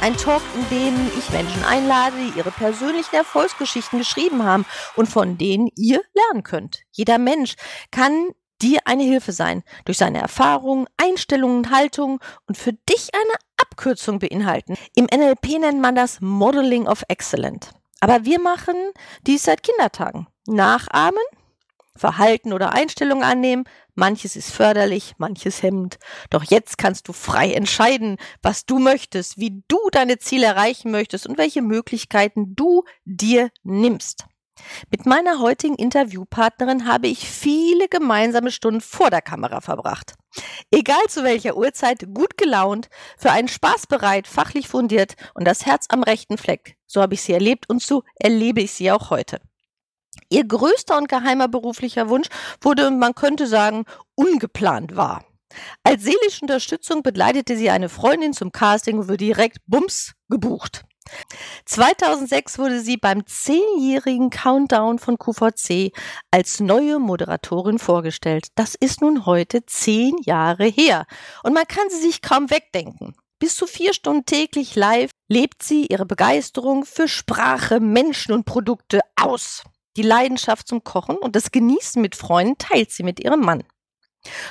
Ein Talk, in dem ich Menschen einlade, die ihre persönlichen Erfolgsgeschichten geschrieben haben und von denen ihr lernen könnt. Jeder Mensch kann dir eine Hilfe sein, durch seine Erfahrungen, Einstellungen, Haltungen und für dich eine Abkürzung beinhalten. Im NLP nennt man das Modeling of Excellent. Aber wir machen dies seit Kindertagen. Nachahmen, Verhalten oder Einstellungen annehmen. Manches ist förderlich, manches hemmend. Doch jetzt kannst du frei entscheiden, was du möchtest, wie du deine Ziele erreichen möchtest und welche Möglichkeiten du dir nimmst. Mit meiner heutigen Interviewpartnerin habe ich viele gemeinsame Stunden vor der Kamera verbracht. Egal zu welcher Uhrzeit, gut gelaunt, für einen Spaß bereit, fachlich fundiert und das Herz am rechten Fleck. So habe ich sie erlebt und so erlebe ich sie auch heute. Ihr größter und geheimer beruflicher Wunsch wurde, man könnte sagen, ungeplant wahr. Als seelische Unterstützung begleitete sie eine Freundin zum Casting und wurde direkt bums gebucht. 2006 wurde sie beim zehnjährigen Countdown von QVC als neue Moderatorin vorgestellt. Das ist nun heute zehn Jahre her. Und man kann sie sich kaum wegdenken. Bis zu vier Stunden täglich live lebt sie ihre Begeisterung für Sprache, Menschen und Produkte aus. Die Leidenschaft zum Kochen und das Genießen mit Freunden teilt sie mit ihrem Mann.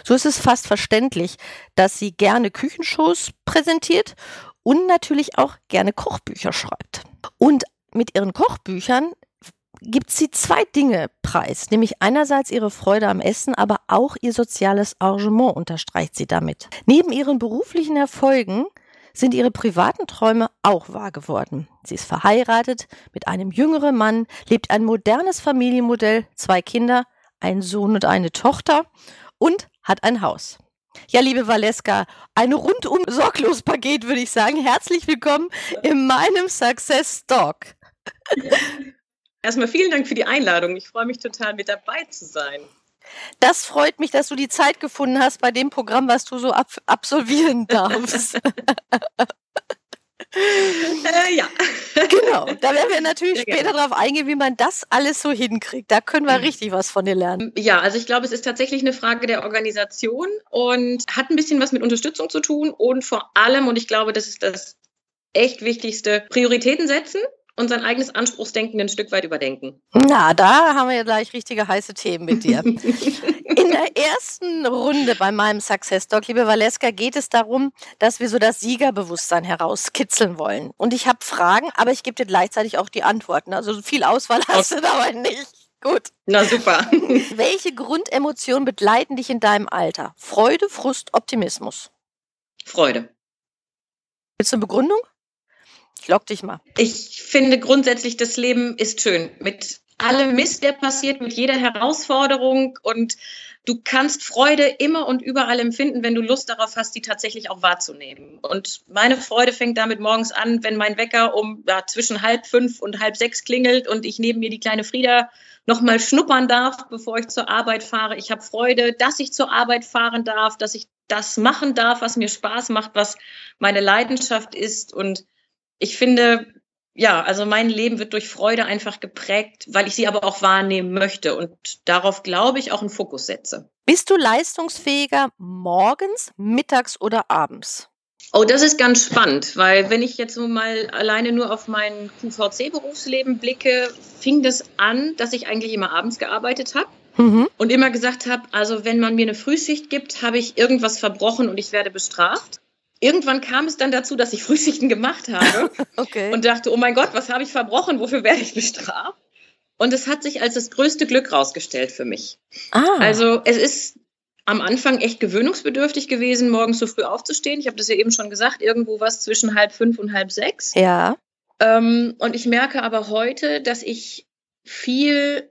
So ist es fast verständlich, dass sie gerne Küchenshows präsentiert und natürlich auch gerne Kochbücher schreibt. Und mit ihren Kochbüchern gibt sie zwei Dinge preis, nämlich einerseits ihre Freude am Essen, aber auch ihr soziales Arrangement unterstreicht sie damit. Neben ihren beruflichen Erfolgen sind ihre privaten Träume auch wahr geworden. Sie ist verheiratet mit einem jüngeren Mann, lebt ein modernes Familienmodell, zwei Kinder, einen Sohn und eine Tochter und hat ein Haus. Ja, liebe Valeska, ein rundum sorglos Paket, würde ich sagen. Herzlich willkommen in meinem Success Talk. Erstmal vielen Dank für die Einladung. Ich freue mich total, mit dabei zu sein. Das freut mich, dass du die Zeit gefunden hast bei dem Programm, was du so ab absolvieren darfst. äh, ja. Genau. Da werden wir natürlich Sehr später darauf eingehen, wie man das alles so hinkriegt. Da können wir mhm. richtig was von dir lernen. Ja, also ich glaube, es ist tatsächlich eine Frage der Organisation und hat ein bisschen was mit Unterstützung zu tun und vor allem, und ich glaube, das ist das echt Wichtigste, Prioritäten setzen und sein eigenes Anspruchsdenken ein Stück weit überdenken. Na, da haben wir ja gleich richtige heiße Themen mit dir. In der ersten Runde bei meinem Success Doc, liebe Valeska, geht es darum, dass wir so das Siegerbewusstsein herauskitzeln wollen. Und ich habe Fragen, aber ich gebe dir gleichzeitig auch die Antworten. Also viel Auswahl hast du dabei nicht. Gut. Na super. Welche Grundemotionen begleiten dich in deinem Alter? Freude, Frust, Optimismus? Freude. Willst du eine Begründung? Ich lock dich mal. Ich finde grundsätzlich, das Leben ist schön. Mit allem Mist, der passiert, mit jeder Herausforderung und du kannst Freude immer und überall empfinden, wenn du Lust darauf hast, die tatsächlich auch wahrzunehmen. Und meine Freude fängt damit morgens an, wenn mein Wecker um ja, zwischen halb fünf und halb sechs klingelt und ich neben mir die kleine Frieda nochmal schnuppern darf, bevor ich zur Arbeit fahre. Ich habe Freude, dass ich zur Arbeit fahren darf, dass ich das machen darf, was mir Spaß macht, was meine Leidenschaft ist und ich finde, ja, also mein Leben wird durch Freude einfach geprägt, weil ich sie aber auch wahrnehmen möchte und darauf, glaube ich, auch einen Fokus setze. Bist du leistungsfähiger morgens, mittags oder abends? Oh, das ist ganz spannend, weil wenn ich jetzt so mal alleine nur auf mein QVC-Berufsleben blicke, fing das an, dass ich eigentlich immer abends gearbeitet habe. Mhm. Und immer gesagt habe, also wenn man mir eine Frühschicht gibt, habe ich irgendwas verbrochen und ich werde bestraft irgendwann kam es dann dazu, dass ich Frühschichten gemacht habe okay. und dachte, oh mein Gott, was habe ich verbrochen? Wofür werde ich bestraft? Und es hat sich als das größte Glück rausgestellt für mich. Ah. Also es ist am Anfang echt gewöhnungsbedürftig gewesen, morgens so früh aufzustehen. Ich habe das ja eben schon gesagt, irgendwo was zwischen halb fünf und halb sechs. Ja. Ähm, und ich merke aber heute, dass ich viel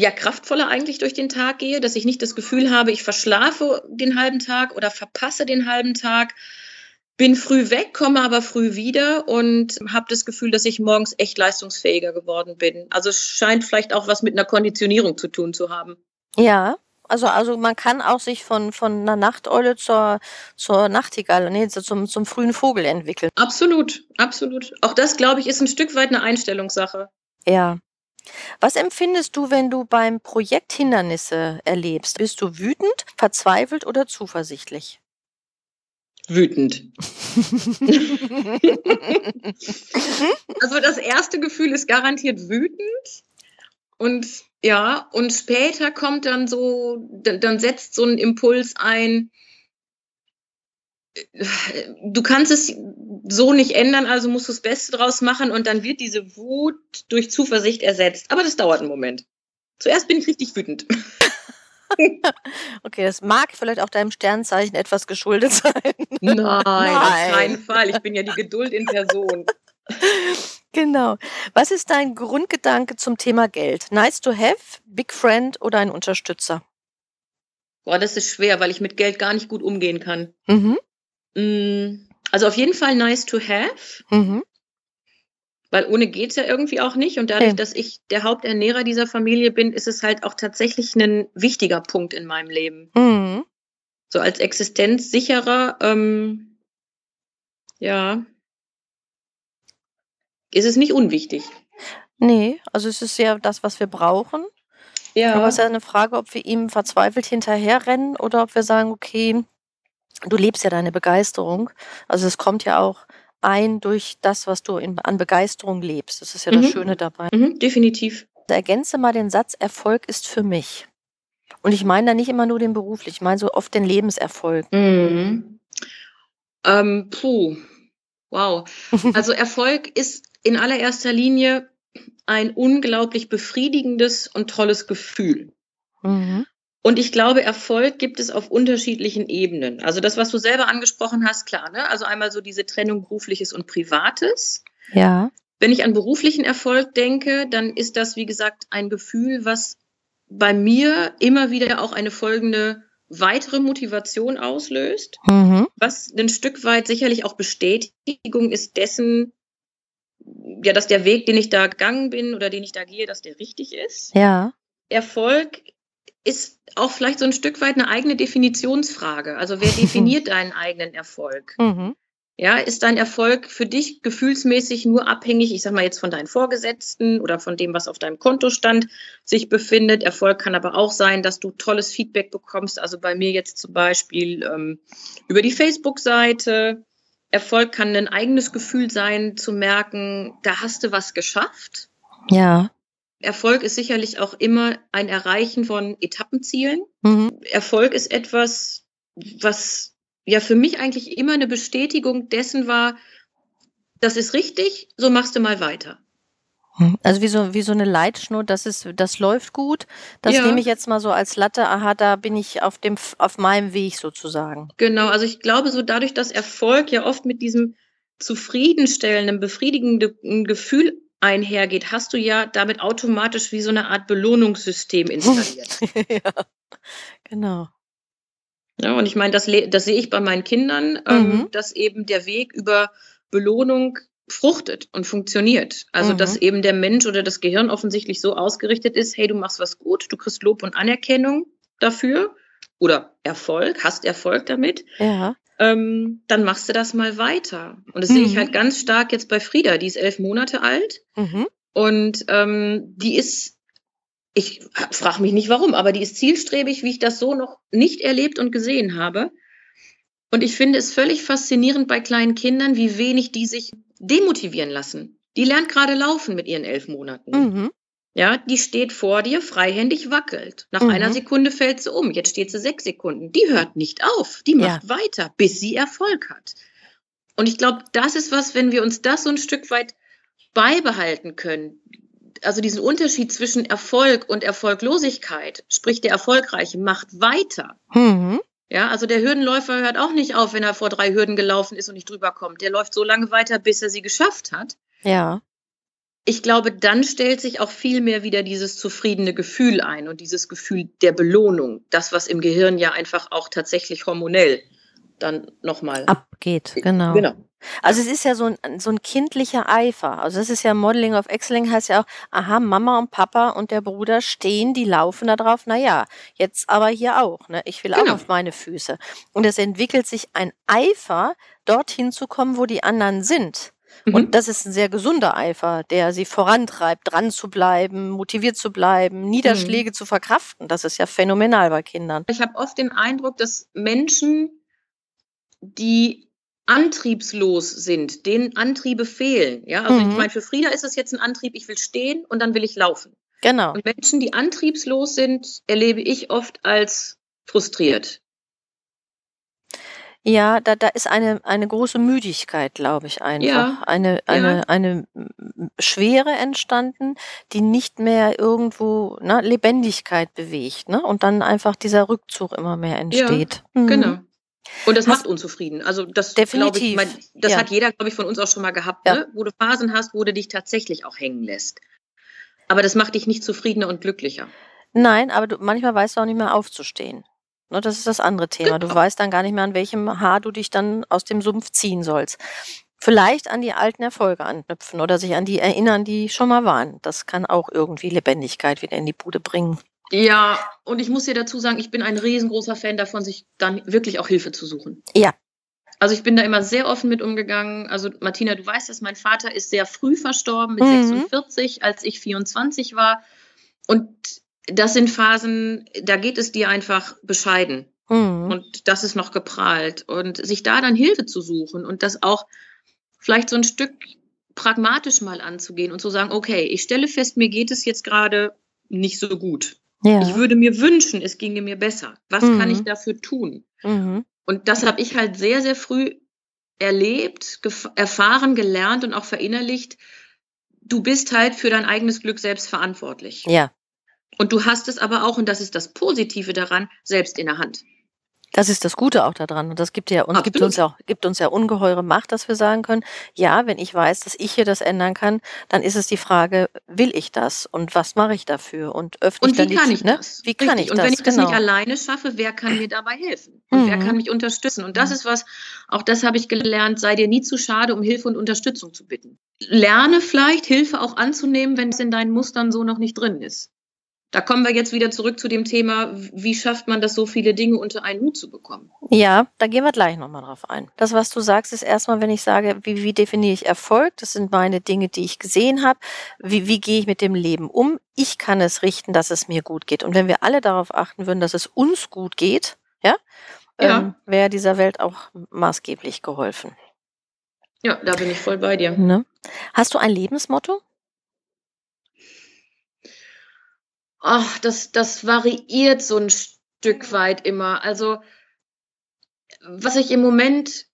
ja, kraftvoller eigentlich durch den Tag gehe, dass ich nicht das Gefühl habe, ich verschlafe den halben Tag oder verpasse den halben Tag. bin früh weg, komme aber früh wieder und habe das Gefühl, dass ich morgens echt leistungsfähiger geworden bin. Also es scheint vielleicht auch was mit einer Konditionierung zu tun zu haben. Ja, also, also man kann auch sich von, von einer Nachteule zur, zur Nachtigall, nee, zum, zum frühen Vogel entwickeln. Absolut, absolut. Auch das, glaube ich, ist ein Stück weit eine Einstellungssache. Ja. Was empfindest du, wenn du beim Projekt Hindernisse erlebst? Bist du wütend, verzweifelt oder zuversichtlich? Wütend. also das erste Gefühl ist garantiert wütend. Und ja, und später kommt dann so, dann, setzt so ein Impuls ein, du kannst es so nicht ändern, also musst du das Beste draus machen und dann wird diese Wut durch Zuversicht ersetzt. Aber das dauert einen Moment. Zuerst bin ich richtig wütend. okay, das mag vielleicht auch deinem Sternzeichen etwas geschuldet sein. Nein, Nein. auf keinen Fall. Ich bin ja die Geduld in Person. Genau. Was ist dein Grundgedanke zum Thema Geld? Nice to have, Big Friend oder ein Unterstützer? Boah, das ist schwer, weil ich mit Geld gar nicht gut umgehen kann. Mhm. Mm, also auf jeden Fall nice to have. Mhm. Weil ohne geht es ja irgendwie auch nicht. Und dadurch, ja. dass ich der Haupternährer dieser Familie bin, ist es halt auch tatsächlich ein wichtiger Punkt in meinem Leben. Mhm. So als Existenzsicherer, ähm, ja, ist es nicht unwichtig. Nee, also es ist ja das, was wir brauchen. Ja. Aber es ist ja eine Frage, ob wir ihm verzweifelt hinterherrennen oder ob wir sagen, okay, du lebst ja deine Begeisterung. Also es kommt ja auch ein durch das, was du in, an Begeisterung lebst. Das ist ja mhm. das Schöne dabei. Mhm, definitiv. Ergänze mal den Satz, Erfolg ist für mich. Und ich meine da nicht immer nur den beruflich, ich meine so oft den Lebenserfolg. Mhm. Ähm, puh, wow. Also Erfolg ist in allererster Linie ein unglaublich befriedigendes und tolles Gefühl. Mhm. Und ich glaube, Erfolg gibt es auf unterschiedlichen Ebenen. Also das, was du selber angesprochen hast, klar, ne? Also einmal so diese Trennung berufliches und privates. Ja. Wenn ich an beruflichen Erfolg denke, dann ist das, wie gesagt, ein Gefühl, was bei mir immer wieder auch eine folgende weitere Motivation auslöst, mhm. was ein Stück weit sicherlich auch Bestätigung ist dessen, ja, dass der Weg, den ich da gegangen bin oder den ich da gehe, dass der richtig ist. Ja. Erfolg ist auch vielleicht so ein Stück weit eine eigene Definitionsfrage. Also wer definiert deinen eigenen Erfolg? Mhm. Ja, ist dein Erfolg für dich gefühlsmäßig nur abhängig, ich sag mal jetzt von deinen Vorgesetzten oder von dem, was auf deinem Kontostand sich befindet? Erfolg kann aber auch sein, dass du tolles Feedback bekommst. Also bei mir jetzt zum Beispiel ähm, über die Facebook-Seite, Erfolg kann ein eigenes Gefühl sein, zu merken, da hast du was geschafft. Ja. Erfolg ist sicherlich auch immer ein Erreichen von Etappenzielen. Mhm. Erfolg ist etwas, was ja für mich eigentlich immer eine Bestätigung dessen war, das ist richtig, so machst du mal weiter. Hm. Also wie so, wie so eine Leitschnur, das ist, das läuft gut. Das ja. nehme ich jetzt mal so als Latte, aha, da bin ich auf dem, auf meinem Weg sozusagen. Genau, also ich glaube, so dadurch, dass Erfolg ja oft mit diesem zufriedenstellenden, befriedigenden Gefühl einhergeht, hast du ja damit automatisch wie so eine Art Belohnungssystem installiert. ja, genau. Ja, und ich meine, das, das sehe ich bei meinen Kindern, ähm, mhm. dass eben der Weg über Belohnung fruchtet und funktioniert. Also, mhm. dass eben der Mensch oder das Gehirn offensichtlich so ausgerichtet ist, hey, du machst was gut, du kriegst Lob und Anerkennung dafür oder Erfolg, hast Erfolg damit. Ja. Ähm, dann machst du das mal weiter. Und das mhm. sehe ich mhm. halt ganz stark jetzt bei Frieda, die ist elf Monate alt mhm. und ähm, die ist, ich frage mich nicht warum, aber die ist zielstrebig, wie ich das so noch nicht erlebt und gesehen habe. Und ich finde es völlig faszinierend bei kleinen Kindern, wie wenig die sich demotivieren lassen. Die lernt gerade laufen mit ihren elf Monaten. Mhm. Ja, die steht vor dir, freihändig wackelt. Nach mhm. einer Sekunde fällt sie um. Jetzt steht sie sechs Sekunden. Die hört nicht auf. Die macht ja. weiter, bis sie Erfolg hat. Und ich glaube, das ist was, wenn wir uns das so ein Stück weit beibehalten können. Also diesen Unterschied zwischen Erfolg und Erfolglosigkeit, sprich der Erfolgreiche macht weiter. Mhm. Ja, also der Hürdenläufer hört auch nicht auf, wenn er vor drei Hürden gelaufen ist und nicht drüber kommt. Der läuft so lange weiter, bis er sie geschafft hat. Ja. Ich glaube, dann stellt sich auch viel mehr wieder dieses zufriedene Gefühl ein und dieses Gefühl der Belohnung. Das, was im Gehirn ja einfach auch tatsächlich hormonell dann nochmal abgeht. Genau. genau. Also es ist ja so ein, so ein kindlicher Eifer. Also das ist ja Modeling of Excellence heißt ja auch, aha, Mama und Papa und der Bruder stehen, die laufen da drauf, naja, jetzt aber hier auch, ne? Ich will genau. auch auf meine Füße. Und es entwickelt sich ein Eifer, dorthin zu kommen, wo die anderen sind. Mhm. Und das ist ein sehr gesunder Eifer, der sie vorantreibt, dran zu bleiben, motiviert zu bleiben, Niederschläge mhm. zu verkraften. Das ist ja phänomenal bei Kindern. Ich habe oft den Eindruck, dass Menschen, die antriebslos sind, denen Antriebe fehlen. Ja, also mhm. ich meine, für Frieda ist es jetzt ein Antrieb, ich will stehen und dann will ich laufen. Genau. Und Menschen, die antriebslos sind, erlebe ich oft als frustriert. Ja, da, da ist eine, eine große Müdigkeit, glaube ich, einfach. Ja, eine, eine, ja. eine Schwere entstanden, die nicht mehr irgendwo ne, Lebendigkeit bewegt. Ne? Und dann einfach dieser Rückzug immer mehr entsteht. Ja, mhm. Genau. Und das macht unzufrieden. Also das Definitiv. Ich, mein, das ja. hat jeder, glaube ich, von uns auch schon mal gehabt, ja. ne? wo du Phasen hast, wo du dich tatsächlich auch hängen lässt. Aber das macht dich nicht zufriedener und glücklicher. Nein, aber du, manchmal weißt du auch nicht mehr aufzustehen. Ne, das ist das andere Thema. Du weißt dann gar nicht mehr, an welchem Haar du dich dann aus dem Sumpf ziehen sollst. Vielleicht an die alten Erfolge anknüpfen oder sich an die erinnern, die schon mal waren. Das kann auch irgendwie Lebendigkeit wieder in die Bude bringen. Ja, und ich muss dir dazu sagen, ich bin ein riesengroßer Fan davon, sich dann wirklich auch Hilfe zu suchen. Ja. Also ich bin da immer sehr offen mit umgegangen. Also Martina, du weißt dass mein Vater ist sehr früh verstorben, mit mhm. 46, als ich 24 war. Und das sind Phasen, da geht es dir einfach bescheiden. Mhm. Und das ist noch geprahlt. Und sich da dann Hilfe zu suchen und das auch vielleicht so ein Stück pragmatisch mal anzugehen und zu sagen, okay, ich stelle fest, mir geht es jetzt gerade nicht so gut. Ja. Ich würde mir wünschen, es ginge mir besser. Was mhm. kann ich dafür tun? Mhm. Und das habe ich halt sehr, sehr früh erlebt, erfahren, gelernt und auch verinnerlicht. Du bist halt für dein eigenes Glück selbst verantwortlich. Ja. Und du hast es aber auch, und das ist das Positive daran, selbst in der Hand. Das ist das Gute auch daran. Und das gibt ja uns, gibt uns ja auch, gibt uns ja ungeheure Macht, dass wir sagen können, ja, wenn ich weiß, dass ich hier das ändern kann, dann ist es die Frage, will ich das? Und was mache ich dafür? Und öffne und ich dann wie kann ich ne? das? Wie kann ich das? Und wenn ich das genau. nicht alleine schaffe, wer kann mir dabei helfen? Und mhm. wer kann mich unterstützen? Und das mhm. ist was, auch das habe ich gelernt, sei dir nie zu schade, um Hilfe und Unterstützung zu bitten. Lerne vielleicht, Hilfe auch anzunehmen, wenn es in deinen Mustern so noch nicht drin ist. Da kommen wir jetzt wieder zurück zu dem Thema, wie schafft man das, so viele Dinge unter einen Hut zu bekommen? Ja, da gehen wir gleich nochmal drauf ein. Das, was du sagst, ist erstmal, wenn ich sage, wie, wie definiere ich Erfolg? Das sind meine Dinge, die ich gesehen habe. Wie, wie gehe ich mit dem Leben um? Ich kann es richten, dass es mir gut geht. Und wenn wir alle darauf achten würden, dass es uns gut geht, ja, ja. Ähm, wäre dieser Welt auch maßgeblich geholfen. Ja, da bin ich voll bei dir. Ne? Hast du ein Lebensmotto? Ach, das, das variiert so ein Stück weit immer. Also, was ich im Moment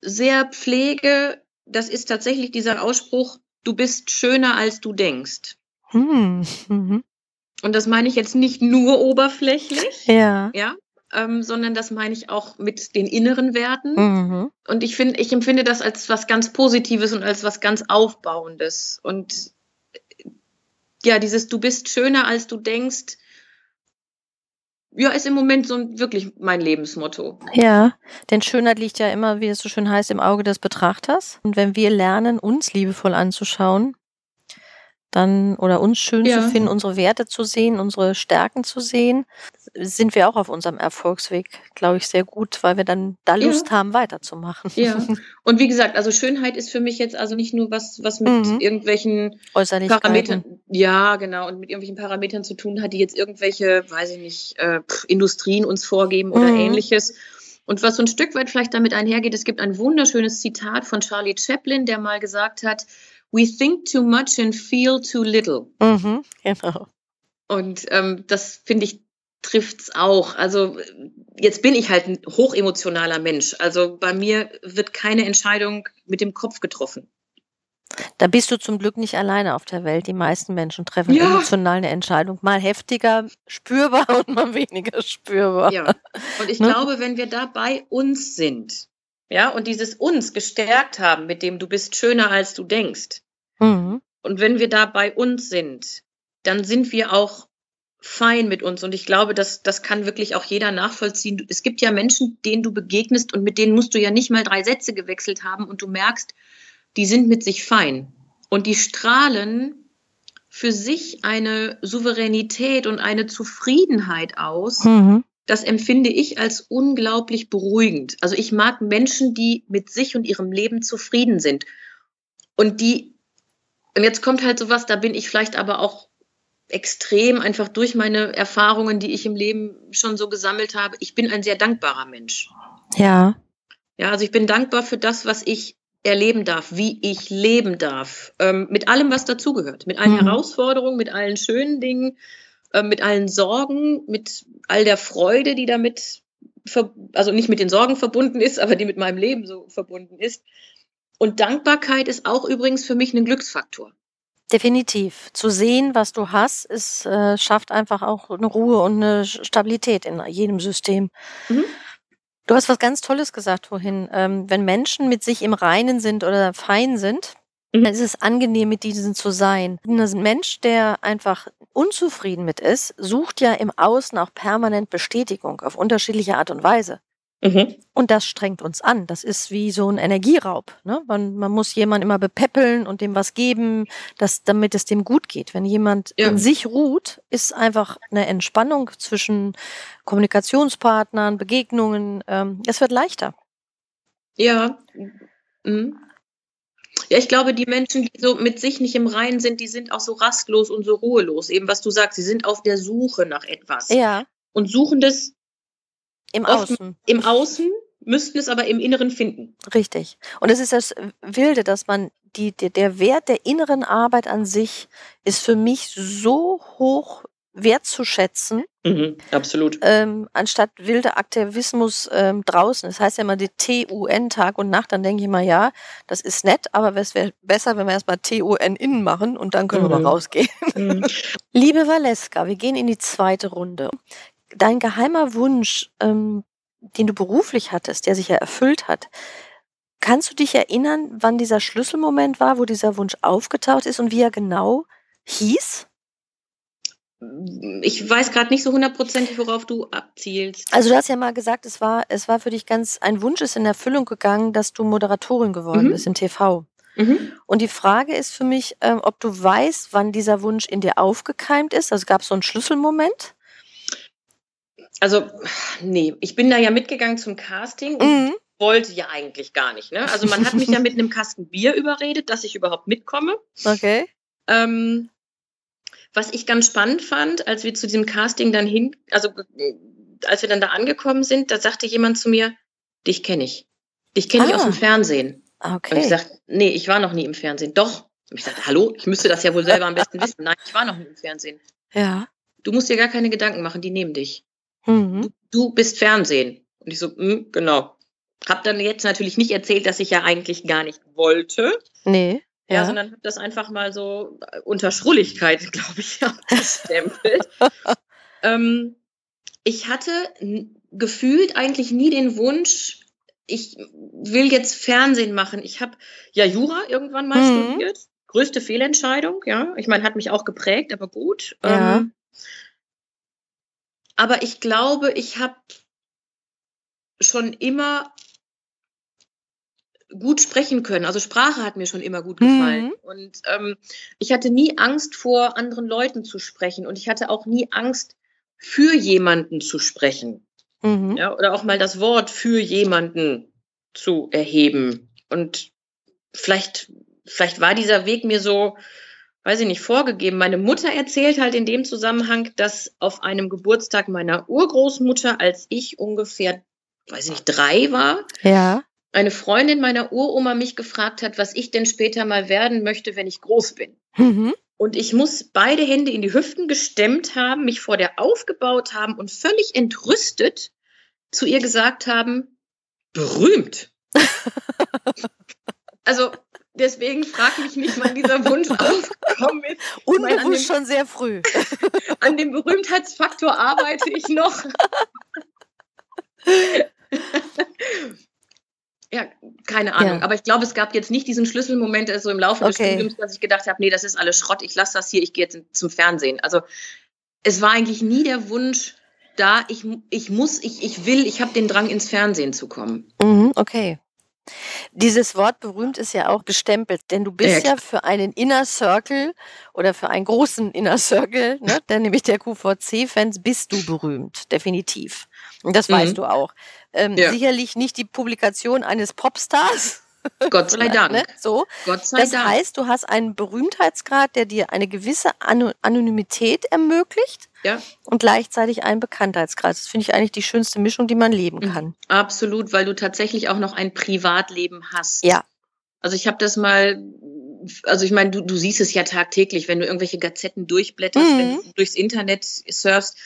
sehr pflege, das ist tatsächlich dieser Ausspruch, du bist schöner als du denkst. Hm. Mhm. Und das meine ich jetzt nicht nur oberflächlich, ja, ja ähm, sondern das meine ich auch mit den inneren Werten. Mhm. Und ich finde, ich empfinde das als was ganz Positives und als was ganz Aufbauendes. Und ja, dieses Du bist schöner als du denkst, ja, ist im Moment so wirklich mein Lebensmotto. Ja, denn Schönheit liegt ja immer, wie es so schön heißt, im Auge des Betrachters. Und wenn wir lernen, uns liebevoll anzuschauen, dann oder uns schön ja. zu finden, unsere Werte zu sehen, unsere Stärken zu sehen, sind wir auch auf unserem Erfolgsweg, glaube ich, sehr gut, weil wir dann da Lust ja. haben, weiterzumachen. Ja. Und wie gesagt, also Schönheit ist für mich jetzt also nicht nur was, was mit mhm. irgendwelchen Parametern, ja, genau, und mit irgendwelchen Parametern zu tun hat, die jetzt irgendwelche, weiß ich nicht, äh, Industrien uns vorgeben oder mhm. ähnliches. Und was so ein Stück weit vielleicht damit einhergeht, es gibt ein wunderschönes Zitat von Charlie Chaplin, der mal gesagt hat, We think too much and feel too little. Mhm, genau. Und ähm, das finde ich trifft's auch. Also jetzt bin ich halt ein hochemotionaler Mensch. Also bei mir wird keine Entscheidung mit dem Kopf getroffen. Da bist du zum Glück nicht alleine auf der Welt. Die meisten Menschen treffen ja. emotional eine Entscheidung. Mal heftiger spürbar und mal weniger spürbar. Ja. Und ich ne? glaube, wenn wir da bei uns sind, ja, und dieses uns gestärkt haben, mit dem du bist schöner als du denkst. Mhm. Und wenn wir da bei uns sind, dann sind wir auch fein mit uns und ich glaube, dass das kann wirklich auch jeder nachvollziehen. Es gibt ja Menschen, denen du begegnest und mit denen musst du ja nicht mal drei Sätze gewechselt haben und du merkst, die sind mit sich fein und die strahlen für sich eine Souveränität und eine Zufriedenheit aus. Mhm. Das empfinde ich als unglaublich beruhigend. Also ich mag Menschen, die mit sich und ihrem Leben zufrieden sind und die und jetzt kommt halt sowas, da bin ich vielleicht aber auch extrem, einfach durch meine Erfahrungen, die ich im Leben schon so gesammelt habe. Ich bin ein sehr dankbarer Mensch. Ja. Ja, also ich bin dankbar für das, was ich erleben darf, wie ich leben darf, ähm, mit allem, was dazugehört, mit allen mhm. Herausforderungen, mit allen schönen Dingen, äh, mit allen Sorgen, mit all der Freude, die damit, also nicht mit den Sorgen verbunden ist, aber die mit meinem Leben so verbunden ist. Und Dankbarkeit ist auch übrigens für mich ein Glücksfaktor. Definitiv. Zu sehen, was du hast, es äh, schafft einfach auch eine Ruhe und eine Stabilität in jedem System. Mhm. Du hast was ganz Tolles gesagt vorhin. Ähm, wenn Menschen mit sich im Reinen sind oder fein sind, mhm. dann ist es angenehm, mit diesen zu sein. Ein Mensch, der einfach unzufrieden mit ist, sucht ja im Außen auch permanent Bestätigung auf unterschiedliche Art und Weise. Mhm. Und das strengt uns an. Das ist wie so ein Energieraub. Ne? Man, man muss jemanden immer bepäppeln und dem was geben, dass, damit es dem gut geht. Wenn jemand ja. in sich ruht, ist einfach eine Entspannung zwischen Kommunikationspartnern, Begegnungen. Ähm, es wird leichter. Ja. Mhm. Ja, ich glaube, die Menschen, die so mit sich nicht im Reinen sind, die sind auch so rastlos und so ruhelos. Eben was du sagst, sie sind auf der Suche nach etwas. Ja. Und suchen das im Außen. Im Außen, müssten es aber im Inneren finden. Richtig. Und es ist das Wilde, dass man die, der Wert der inneren Arbeit an sich ist für mich so hoch wertzuschätzen. Mhm, absolut. Ähm, anstatt wilder Aktivismus ähm, draußen. Das heißt ja immer die TUN Tag und Nacht, dann denke ich immer, ja, das ist nett, aber es wäre besser, wenn wir erstmal TUN innen machen und dann können mhm. wir mal rausgehen. Mhm. Liebe Valeska, wir gehen in die zweite Runde dein geheimer Wunsch, ähm, den du beruflich hattest, der sich ja erfüllt hat, kannst du dich erinnern, wann dieser Schlüsselmoment war, wo dieser Wunsch aufgetaucht ist und wie er genau hieß? Ich weiß gerade nicht so hundertprozentig, worauf du abzielst. Also du hast ja mal gesagt, es war, es war für dich ganz, ein Wunsch ist in Erfüllung gegangen, dass du Moderatorin geworden mhm. bist im TV. Mhm. Und die Frage ist für mich, ähm, ob du weißt, wann dieser Wunsch in dir aufgekeimt ist. Also gab es so einen Schlüsselmoment? also, nee, ich bin da ja mitgegangen zum Casting und mhm. wollte ja eigentlich gar nicht. Ne? Also man hat mich ja mit einem Kasten Bier überredet, dass ich überhaupt mitkomme. Okay. Ähm, was ich ganz spannend fand, als wir zu diesem Casting dann hin, also als wir dann da angekommen sind, da sagte jemand zu mir, dich kenne ich. Dich kenne ah. ich aus dem ah. Fernsehen. Okay. Und ich sagte, nee, ich war noch nie im Fernsehen. Doch. Und ich sagte, hallo, ich müsste das ja wohl selber am besten wissen. Nein, ich war noch nie im Fernsehen. Ja. Du musst dir gar keine Gedanken machen, die nehmen dich. Mhm. Du, du, bist Fernsehen. Und ich so, mh, genau. Hab dann jetzt natürlich nicht erzählt, dass ich ja eigentlich gar nicht wollte. Nee. Ja, ja sondern hab das einfach mal so äh, unter Schrulligkeit, glaube ich, abgestempelt. ähm, ich hatte gefühlt eigentlich nie den Wunsch, ich will jetzt Fernsehen machen. Ich habe ja Jura irgendwann mal mhm. studiert. Größte Fehlentscheidung, ja. Ich meine, hat mich auch geprägt, aber gut. Ja. Ähm, aber ich glaube, ich habe schon immer gut sprechen können. Also Sprache hat mir schon immer gut gefallen. Mhm. Und ähm, ich hatte nie Angst vor anderen Leuten zu sprechen. Und ich hatte auch nie Angst, für jemanden zu sprechen. Mhm. Ja, oder auch mal das Wort für jemanden zu erheben. Und vielleicht, vielleicht war dieser Weg mir so weiß ich nicht, vorgegeben. Meine Mutter erzählt halt in dem Zusammenhang, dass auf einem Geburtstag meiner Urgroßmutter, als ich ungefähr, weiß ich nicht, drei war, ja. Eine Freundin meiner Uroma mich gefragt hat, was ich denn später mal werden möchte, wenn ich groß bin. Mhm. Und ich muss beide Hände in die Hüften gestemmt haben, mich vor der aufgebaut haben und völlig entrüstet zu ihr gesagt haben, berühmt. also Deswegen frage ich mich, wann dieser Wunsch aufgekommen ist. Unbewusst schon sehr früh. An dem Berühmtheitsfaktor arbeite ich noch. ja, keine Ahnung. Ja. Aber ich glaube, es gab jetzt nicht diesen Schlüsselmoment so im Laufe des okay. Studiums, dass ich gedacht habe, nee, das ist alles Schrott, ich lasse das hier, ich gehe jetzt zum Fernsehen. Also es war eigentlich nie der Wunsch da, ich, ich muss, ich, ich will, ich habe den Drang, ins Fernsehen zu kommen. Mhm, okay. Dieses Wort berühmt ist ja auch gestempelt, denn du bist ja, ja für einen Inner Circle oder für einen großen Inner Circle, ne, der nämlich der QVC-Fans, bist du berühmt, definitiv. Und das mhm. weißt du auch. Ähm, ja. Sicherlich nicht die Publikation eines Popstars, Gott sei Dank. Ne? So. Gott sei das Dank. heißt, du hast einen Berühmtheitsgrad, der dir eine gewisse Anonymität ermöglicht ja. und gleichzeitig einen Bekanntheitsgrad. Das finde ich eigentlich die schönste Mischung, die man leben mhm. kann. Absolut, weil du tatsächlich auch noch ein Privatleben hast. Ja. Also ich habe das mal also ich meine, du, du siehst es ja tagtäglich, wenn du irgendwelche Gazetten durchblätterst, mhm. wenn du durchs Internet surfst,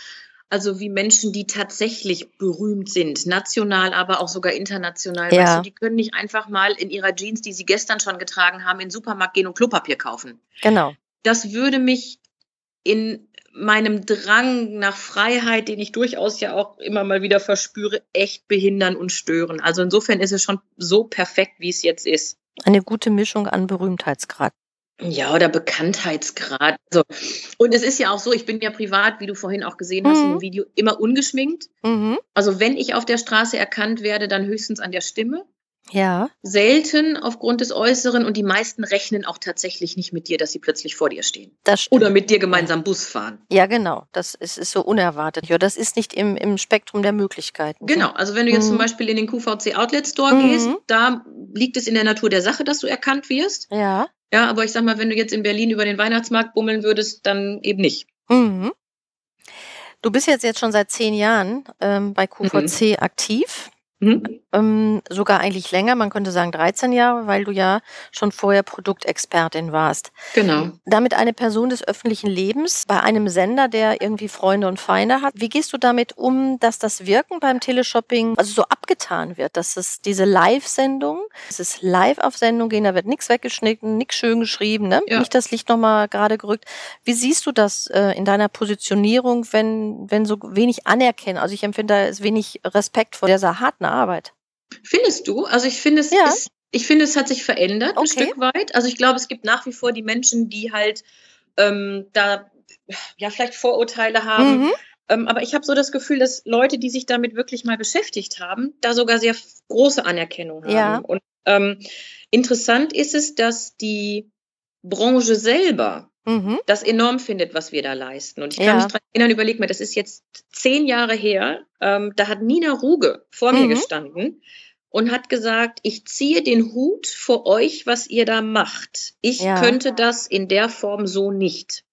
also wie Menschen, die tatsächlich berühmt sind, national, aber auch sogar international. Ja. Weißt du, die können nicht einfach mal in ihrer Jeans, die sie gestern schon getragen haben, in den Supermarkt gehen und Klopapier kaufen. Genau. Das würde mich in meinem Drang nach Freiheit, den ich durchaus ja auch immer mal wieder verspüre, echt behindern und stören. Also insofern ist es schon so perfekt, wie es jetzt ist. Eine gute Mischung an Berühmtheitsgrad. Ja, oder Bekanntheitsgrad. Also, und es ist ja auch so, ich bin ja privat, wie du vorhin auch gesehen hast mhm. dem Video, immer ungeschminkt. Mhm. Also wenn ich auf der Straße erkannt werde, dann höchstens an der Stimme. Ja. Selten aufgrund des Äußeren und die meisten rechnen auch tatsächlich nicht mit dir, dass sie plötzlich vor dir stehen. Das stimmt. Oder mit dir gemeinsam. Bus fahren. Ja, genau. Das ist, ist so unerwartet. Ja, das ist nicht im, im Spektrum der Möglichkeiten. Genau. Also wenn du jetzt mhm. zum Beispiel in den QVC Outlet Store mhm. gehst, da liegt es in der Natur der Sache, dass du erkannt wirst. Ja. Ja, aber ich sag mal, wenn du jetzt in Berlin über den Weihnachtsmarkt bummeln würdest, dann eben nicht. Mhm. Du bist jetzt, jetzt schon seit zehn Jahren ähm, bei QVC mhm. aktiv. Mhm. Ähm, sogar eigentlich länger, man könnte sagen 13 Jahre, weil du ja schon vorher Produktexpertin warst. Genau. Damit eine Person des öffentlichen Lebens bei einem Sender, der irgendwie Freunde und Feinde hat. Wie gehst du damit um, dass das Wirken beim Teleshopping also so abgetan wird, dass es diese Live-Sendung, es ist live auf Sendung gehen, da wird nichts weggeschnitten, nichts schön geschrieben, ne? Ja. nicht das Licht nochmal gerade gerückt. Wie siehst du das äh, in deiner Positionierung, wenn, wenn so wenig Anerkennen, also ich empfinde da ist wenig Respekt vor dieser harten Arbeit. Findest du? Also ich finde es ja. ist, ich finde es hat sich verändert okay. ein Stück weit. Also ich glaube, es gibt nach wie vor die Menschen, die halt ähm, da ja vielleicht Vorurteile haben. Mhm. Ähm, aber ich habe so das Gefühl, dass Leute, die sich damit wirklich mal beschäftigt haben, da sogar sehr große Anerkennung haben. Ja. Und ähm, interessant ist es, dass die Branche selber mhm. das enorm findet, was wir da leisten. Und ich kann ja. mich daran erinnern, überleg mal, das ist jetzt zehn Jahre her, ähm, da hat Nina Ruge vor mhm. mir gestanden und hat gesagt, ich ziehe den Hut vor euch, was ihr da macht. Ich ja. könnte das in der Form so nicht.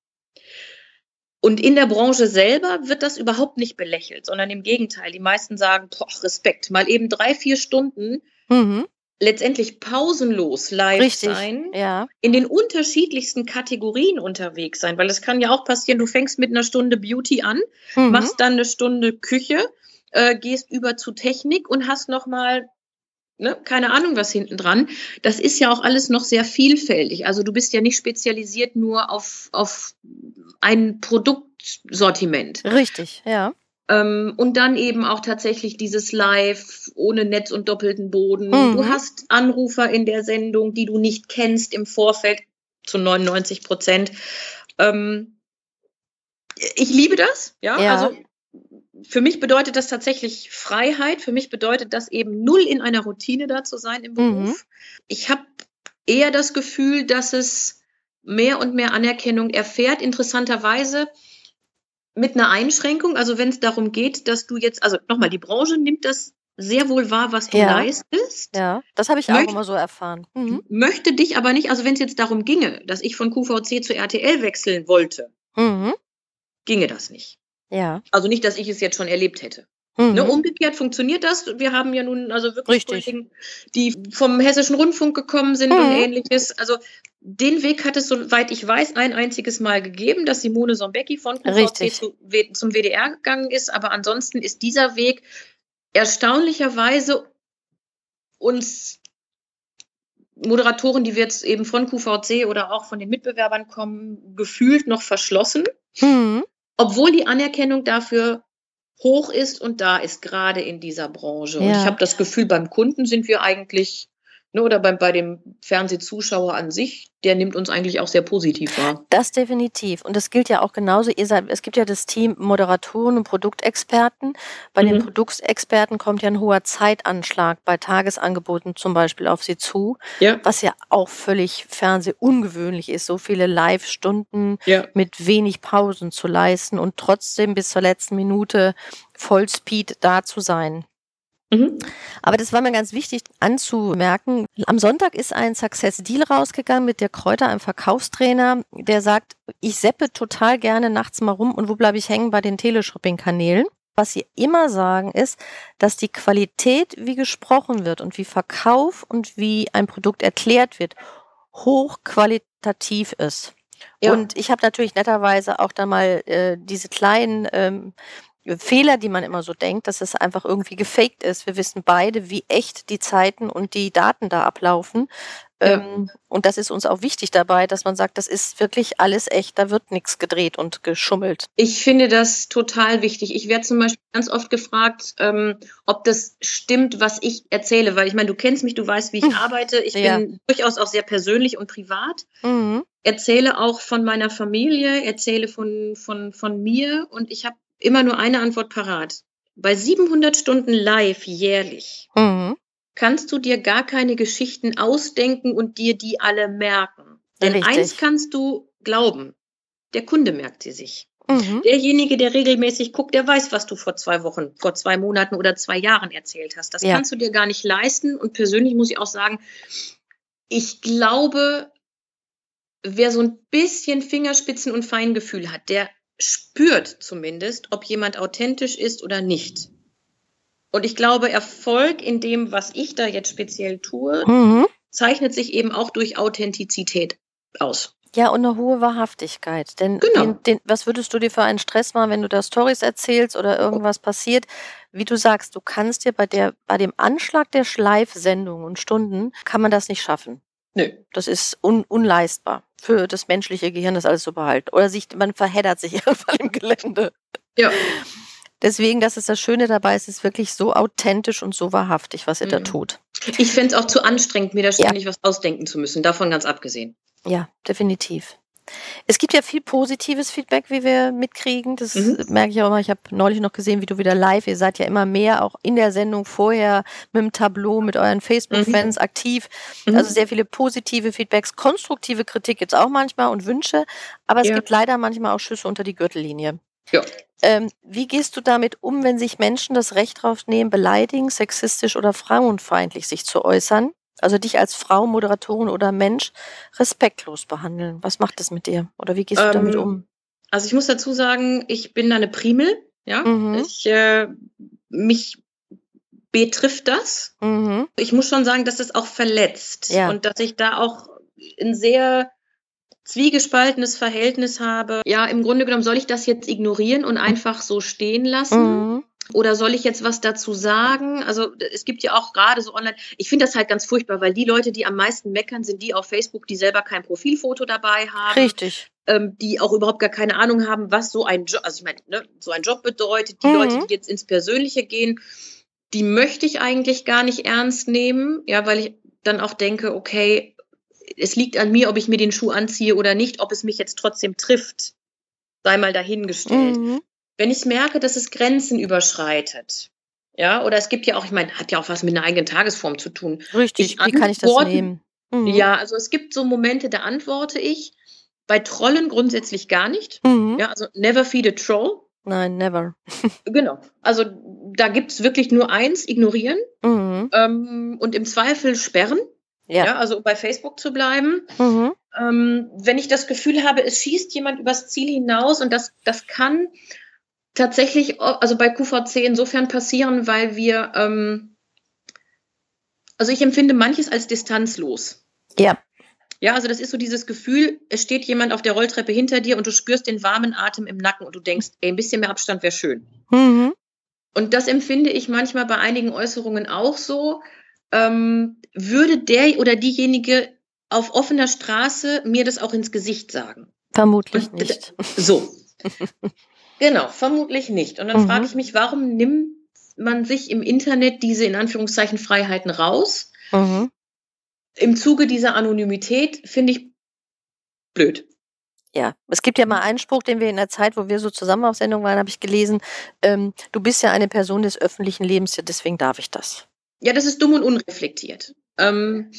Und in der Branche selber wird das überhaupt nicht belächelt, sondern im Gegenteil. Die meisten sagen, boah, Respekt, mal eben drei, vier Stunden mhm letztendlich pausenlos live Richtig, sein, ja. in den unterschiedlichsten Kategorien unterwegs sein, weil es kann ja auch passieren, du fängst mit einer Stunde Beauty an, mhm. machst dann eine Stunde Küche, äh, gehst über zu Technik und hast noch mal ne, keine Ahnung was hinten dran. Das ist ja auch alles noch sehr vielfältig. Also du bist ja nicht spezialisiert nur auf auf ein Produktsortiment. Richtig, ja. Ähm, und dann eben auch tatsächlich dieses Live ohne Netz und doppelten Boden. Mhm. Du hast Anrufer in der Sendung, die du nicht kennst im Vorfeld zu 99 Prozent. Ähm, ich liebe das, ja? ja. Also für mich bedeutet das tatsächlich Freiheit. Für mich bedeutet das eben null in einer Routine da zu sein im Beruf. Mhm. Ich habe eher das Gefühl, dass es mehr und mehr Anerkennung erfährt. Interessanterweise mit einer Einschränkung, also wenn es darum geht, dass du jetzt, also nochmal, die Branche nimmt das sehr wohl wahr, was du ja. leistest. Ja, das habe ich auch immer so erfahren. Mhm. Möchte dich aber nicht, also wenn es jetzt darum ginge, dass ich von QVC zu RTL wechseln wollte, mhm. ginge das nicht. Ja. Also nicht, dass ich es jetzt schon erlebt hätte. Mhm. Ne, umgekehrt funktioniert das. Wir haben ja nun also wirklich Kollegen, die vom Hessischen Rundfunk gekommen sind mhm. und ähnliches. Also den Weg hat es, soweit ich weiß, ein einziges Mal gegeben, dass Simone Sombecki von QVC zu, zum WDR gegangen ist. Aber ansonsten ist dieser Weg erstaunlicherweise uns Moderatoren, die wir jetzt eben von QVC oder auch von den Mitbewerbern kommen, gefühlt noch verschlossen. Mhm. Obwohl die Anerkennung dafür hoch ist und da ist, gerade in dieser Branche. Ja. Und ich habe das Gefühl, beim Kunden sind wir eigentlich Ne, oder bei, bei dem Fernsehzuschauer an sich, der nimmt uns eigentlich auch sehr positiv wahr. Das definitiv. Und das gilt ja auch genauso. Ihr seid, es gibt ja das Team Moderatoren und Produktexperten. Bei mhm. den Produktexperten kommt ja ein hoher Zeitanschlag bei Tagesangeboten zum Beispiel auf sie zu, ja. was ja auch völlig fernsehungewöhnlich ist, so viele Live-Stunden ja. mit wenig Pausen zu leisten und trotzdem bis zur letzten Minute Vollspeed da zu sein. Mhm. Aber das war mir ganz wichtig anzumerken. Am Sonntag ist ein Success Deal rausgegangen mit der Kräuter, einem Verkaufstrainer, der sagt, ich seppe total gerne nachts mal rum und wo bleibe ich hängen bei den Teleshopping-Kanälen. Was sie immer sagen ist, dass die Qualität, wie gesprochen wird und wie Verkauf und wie ein Produkt erklärt wird, hochqualitativ ist. Ja. Und ich habe natürlich netterweise auch da mal äh, diese kleinen ähm, Fehler, die man immer so denkt, dass es einfach irgendwie gefaked ist. Wir wissen beide, wie echt die Zeiten und die Daten da ablaufen. Ja. Ähm, und das ist uns auch wichtig dabei, dass man sagt, das ist wirklich alles echt, da wird nichts gedreht und geschummelt. Ich finde das total wichtig. Ich werde zum Beispiel ganz oft gefragt, ähm, ob das stimmt, was ich erzähle, weil ich meine, du kennst mich, du weißt, wie ich hm. arbeite. Ich ja. bin durchaus auch sehr persönlich und privat. Mhm. Erzähle auch von meiner Familie, erzähle von, von, von mir und ich habe immer nur eine Antwort parat. Bei 700 Stunden live jährlich mhm. kannst du dir gar keine Geschichten ausdenken und dir die alle merken. Denn Richtig. eins kannst du glauben, der Kunde merkt sie sich. Mhm. Derjenige, der regelmäßig guckt, der weiß, was du vor zwei Wochen, vor zwei Monaten oder zwei Jahren erzählt hast. Das ja. kannst du dir gar nicht leisten. Und persönlich muss ich auch sagen, ich glaube, wer so ein bisschen Fingerspitzen und Feingefühl hat, der spürt zumindest, ob jemand authentisch ist oder nicht. Und ich glaube, Erfolg in dem, was ich da jetzt speziell tue, mhm. zeichnet sich eben auch durch Authentizität aus. Ja, und eine hohe Wahrhaftigkeit. Denn genau. den, den, was würdest du dir für einen Stress machen, wenn du da Stories erzählst oder irgendwas passiert? Wie du sagst, du kannst dir bei der, bei dem Anschlag der Schleifsendungen und Stunden kann man das nicht schaffen. Nö. Das ist un, unleistbar für das menschliche Gehirn, das alles zu behalten. Oder sich, man verheddert sich irgendwann im Gelände. Ja. Deswegen, das ist das Schöne dabei, es ist wirklich so authentisch und so wahrhaftig, was ihr mhm. da tut. Ich fände es auch zu anstrengend, mir da ständig ja. was ausdenken zu müssen, davon ganz abgesehen. Ja, definitiv. Es gibt ja viel positives Feedback, wie wir mitkriegen. Das mhm. merke ich auch immer. Ich habe neulich noch gesehen, wie du wieder live, ihr seid ja immer mehr auch in der Sendung vorher mit dem Tableau, mit euren Facebook-Fans mhm. aktiv. Mhm. Also sehr viele positive Feedbacks, konstruktive Kritik jetzt auch manchmal und Wünsche. Aber es ja. gibt leider manchmal auch Schüsse unter die Gürtellinie. Ja. Ähm, wie gehst du damit um, wenn sich Menschen das Recht drauf nehmen, beleidigend, sexistisch oder frauenfeindlich sich zu äußern? Also dich als Frau, Moderatorin oder Mensch respektlos behandeln. Was macht das mit dir? Oder wie gehst du ähm, damit um? Also ich muss dazu sagen, ich bin da eine Primel. Ja, mhm. ich, äh, mich betrifft das. Mhm. Ich muss schon sagen, dass das auch verletzt ja. und dass ich da auch ein sehr zwiegespaltenes Verhältnis habe. Ja, im Grunde genommen soll ich das jetzt ignorieren und einfach so stehen lassen. Mhm. Oder soll ich jetzt was dazu sagen? Also es gibt ja auch gerade so online, ich finde das halt ganz furchtbar, weil die Leute, die am meisten meckern, sind die auf Facebook, die selber kein Profilfoto dabei haben. Richtig. Ähm, die auch überhaupt gar keine Ahnung haben, was so ein Job, also ich meine, ne, so ein Job bedeutet. Die mhm. Leute, die jetzt ins Persönliche gehen, die möchte ich eigentlich gar nicht ernst nehmen, ja, weil ich dann auch denke, okay, es liegt an mir, ob ich mir den Schuh anziehe oder nicht, ob es mich jetzt trotzdem trifft, sei mal dahingestellt. Mhm wenn ich merke, dass es Grenzen überschreitet, ja, oder es gibt ja auch, ich meine, hat ja auch was mit einer eigenen Tagesform zu tun. Richtig, ich wie kann ich das nehmen? Mhm. Ja, also es gibt so Momente, da antworte ich. Bei Trollen grundsätzlich gar nicht. Mhm. Ja, also never feed a troll. Nein, never. genau. Also da gibt es wirklich nur eins, ignorieren mhm. ähm, und im Zweifel sperren. Ja. ja. also bei Facebook zu bleiben. Mhm. Ähm, wenn ich das Gefühl habe, es schießt jemand übers Ziel hinaus und das, das kann tatsächlich, also bei QVC insofern passieren, weil wir, ähm, also ich empfinde manches als distanzlos. Ja. Ja, also das ist so dieses Gefühl, es steht jemand auf der Rolltreppe hinter dir und du spürst den warmen Atem im Nacken und du denkst, ey, ein bisschen mehr Abstand wäre schön. Mhm. Und das empfinde ich manchmal bei einigen Äußerungen auch so. Ähm, würde der oder diejenige auf offener Straße mir das auch ins Gesicht sagen? Vermutlich und, nicht. So. Genau, vermutlich nicht. Und dann mhm. frage ich mich, warum nimmt man sich im Internet diese in Anführungszeichen Freiheiten raus? Mhm. im Zuge dieser Anonymität finde ich blöd. Ja, es gibt ja mal einen Spruch, den wir in der Zeit, wo wir so zusammen auf Sendung waren, habe ich gelesen, ähm, du bist ja eine Person des öffentlichen Lebens, ja, deswegen darf ich das. Ja, das ist dumm und unreflektiert. Ähm,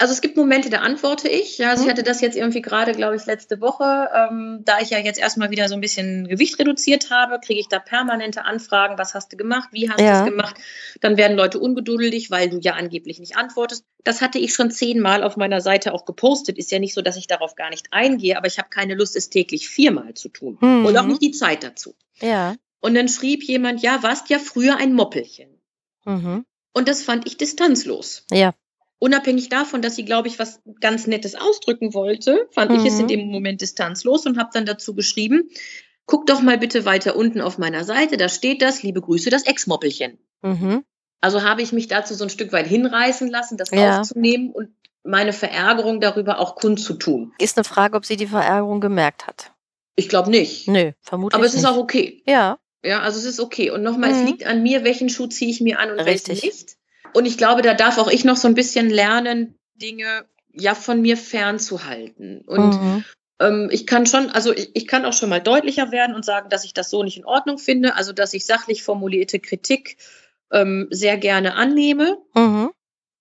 also es gibt Momente, da antworte ich. Ja, also ich mhm. hatte das jetzt irgendwie gerade, glaube ich, letzte Woche. Ähm, da ich ja jetzt erstmal wieder so ein bisschen Gewicht reduziert habe, kriege ich da permanente Anfragen, was hast du gemacht, wie hast ja. du es gemacht. Dann werden Leute ungeduldig, weil du ja angeblich nicht antwortest. Das hatte ich schon zehnmal auf meiner Seite auch gepostet. Ist ja nicht so, dass ich darauf gar nicht eingehe, aber ich habe keine Lust, es täglich viermal zu tun. Mhm. Und auch nicht die Zeit dazu. Ja. Und dann schrieb jemand, ja, warst ja früher ein Moppelchen. Mhm. Und das fand ich distanzlos. Ja unabhängig davon, dass sie, glaube ich, was ganz Nettes ausdrücken wollte, fand mhm. ich es in mhm. dem Moment distanzlos und habe dann dazu geschrieben, guck doch mal bitte weiter unten auf meiner Seite, da steht das, liebe Grüße, das Ex-Moppelchen. Mhm. Also habe ich mich dazu so ein Stück weit hinreißen lassen, das ja. aufzunehmen und meine Verärgerung darüber auch kundzutun. Ist eine Frage, ob sie die Verärgerung gemerkt hat. Ich glaube nicht. Nö, vermutlich Aber es nicht. ist auch okay. Ja. Ja, also es ist okay. Und nochmal, mhm. es liegt an mir, welchen Schuh ziehe ich mir an und Richtig. welchen nicht. Und ich glaube, da darf auch ich noch so ein bisschen lernen, Dinge ja von mir fernzuhalten. Und mhm. ähm, ich kann schon, also ich, ich, kann auch schon mal deutlicher werden und sagen, dass ich das so nicht in Ordnung finde. Also dass ich sachlich formulierte Kritik ähm, sehr gerne annehme. Mhm.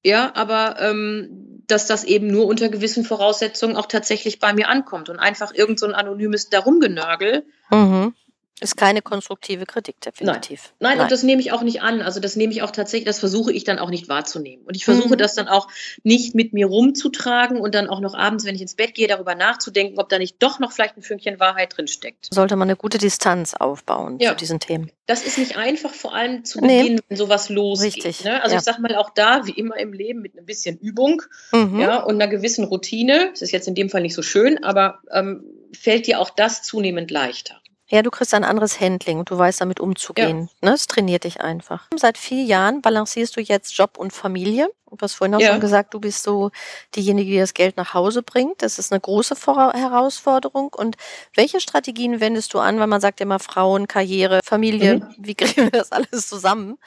Ja, aber ähm, dass das eben nur unter gewissen Voraussetzungen auch tatsächlich bei mir ankommt und einfach irgend so ein anonymes Darumgenörgel. Mhm. Ist keine konstruktive Kritik, definitiv. Nein. Nein, Nein, und das nehme ich auch nicht an. Also das nehme ich auch tatsächlich, das versuche ich dann auch nicht wahrzunehmen. Und ich versuche mhm. das dann auch nicht mit mir rumzutragen und dann auch noch abends, wenn ich ins Bett gehe, darüber nachzudenken, ob da nicht doch noch vielleicht ein Fünkchen Wahrheit drinsteckt. Sollte man eine gute Distanz aufbauen ja. zu diesen Themen. Das ist nicht einfach, vor allem zu Beginn, nee. wenn sowas losgeht. Richtig. Ne? Also ja. ich sage mal auch da, wie immer im Leben, mit ein bisschen Übung mhm. ja, und einer gewissen Routine, das ist jetzt in dem Fall nicht so schön, aber ähm, fällt dir auch das zunehmend leichter. Ja, du kriegst ein anderes Handling und du weißt damit umzugehen. Ja. Ne? Es trainiert dich einfach. Seit vier Jahren balancierst du jetzt Job und Familie. Du hast vorhin auch ja. schon gesagt, du bist so diejenige, die das Geld nach Hause bringt. Das ist eine große Herausforderung. Und welche Strategien wendest du an, weil man sagt immer Frauen, Karriere, Familie, mhm. wie kriegen wir das alles zusammen?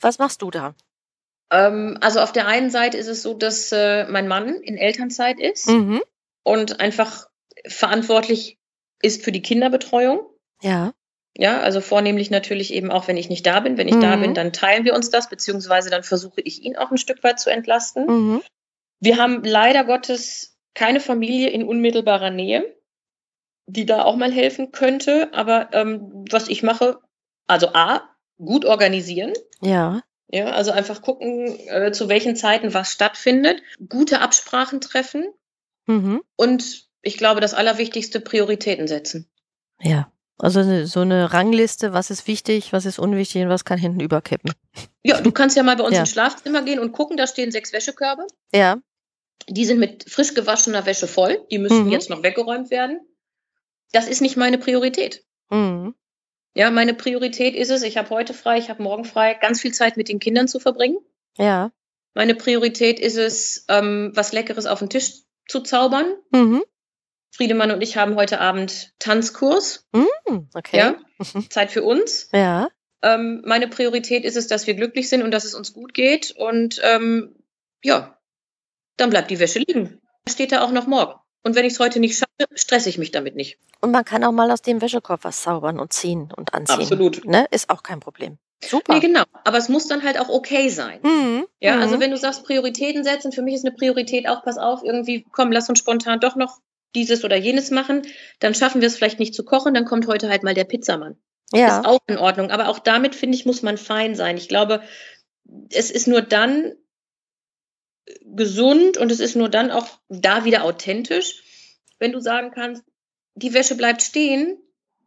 Was machst du da? Ähm, also auf der einen Seite ist es so, dass äh, mein Mann in Elternzeit ist mhm. und einfach verantwortlich ist für die Kinderbetreuung. Ja. Ja, also vornehmlich natürlich eben auch, wenn ich nicht da bin. Wenn ich mhm. da bin, dann teilen wir uns das, beziehungsweise dann versuche ich ihn auch ein Stück weit zu entlasten. Mhm. Wir haben leider Gottes keine Familie in unmittelbarer Nähe, die da auch mal helfen könnte. Aber ähm, was ich mache, also A, gut organisieren. Ja. Ja, also einfach gucken, äh, zu welchen Zeiten was stattfindet, gute Absprachen treffen mhm. und ich glaube, das Allerwichtigste, Prioritäten setzen. Ja. Also so eine Rangliste, was ist wichtig, was ist unwichtig und was kann hinten überkippen. Ja, du kannst ja mal bei uns ja. ins Schlafzimmer gehen und gucken, da stehen sechs Wäschekörbe. Ja. Die sind mit frisch gewaschener Wäsche voll. Die müssen mhm. jetzt noch weggeräumt werden. Das ist nicht meine Priorität. Mhm. Ja, meine Priorität ist es, ich habe heute frei, ich habe morgen frei, ganz viel Zeit mit den Kindern zu verbringen. Ja. Meine Priorität ist es, ähm, was Leckeres auf den Tisch zu zaubern. Mhm. Friedemann und ich haben heute Abend Tanzkurs. Mm, okay. Ja, Zeit für uns. Ja. Ähm, meine Priorität ist es, dass wir glücklich sind und dass es uns gut geht. Und ähm, ja, dann bleibt die Wäsche liegen. Steht da auch noch morgen. Und wenn ich es heute nicht schaffe, stresse ich mich damit nicht. Und man kann auch mal aus dem Wäschekorb was zaubern und ziehen und anziehen. Absolut. Ne? Ist auch kein Problem. Super. Nee, genau. Aber es muss dann halt auch okay sein. Mhm. Ja, also mhm. wenn du sagst Prioritäten setzen, für mich ist eine Priorität auch, pass auf, irgendwie, komm, lass uns spontan doch noch dieses oder jenes machen, dann schaffen wir es vielleicht nicht zu kochen, dann kommt heute halt mal der Pizzamann. Ja. Ist auch in Ordnung. Aber auch damit, finde ich, muss man fein sein. Ich glaube, es ist nur dann gesund und es ist nur dann auch da wieder authentisch, wenn du sagen kannst, die Wäsche bleibt stehen,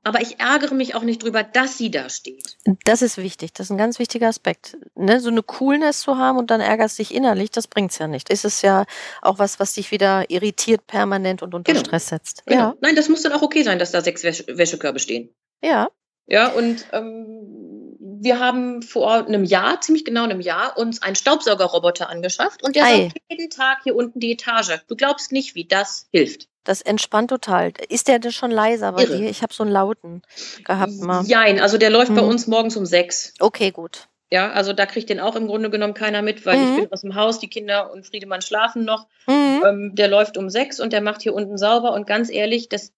aber ich ärgere mich auch nicht drüber, dass sie da steht. Das ist wichtig. Das ist ein ganz wichtiger Aspekt. Ne? So eine Coolness zu haben und dann ärgerst dich innerlich, das bringt es ja nicht. Es ist ja auch was, was dich wieder irritiert permanent und unter genau. Stress setzt. Genau. Ja. Nein, das muss dann auch okay sein, dass da sechs Wäsch Wäschekörbe stehen. Ja. Ja, und ähm, wir haben vor einem Jahr, ziemlich genau einem Jahr, uns einen Staubsaugerroboter angeschafft und der saugt jeden Tag hier unten die Etage. Du glaubst nicht, wie das hilft. Das entspannt total. Ist der denn schon leiser bei dir? Ich habe so einen lauten gehabt mal. Nein, also der läuft hm. bei uns morgens um sechs. Okay, gut. Ja, also da kriegt den auch im Grunde genommen keiner mit, weil Mhm. ich bin aus dem Haus, die Kinder und Friedemann schlafen noch. Mhm. Ähm, der läuft um sechs und der macht hier unten sauber. Und ganz ehrlich, das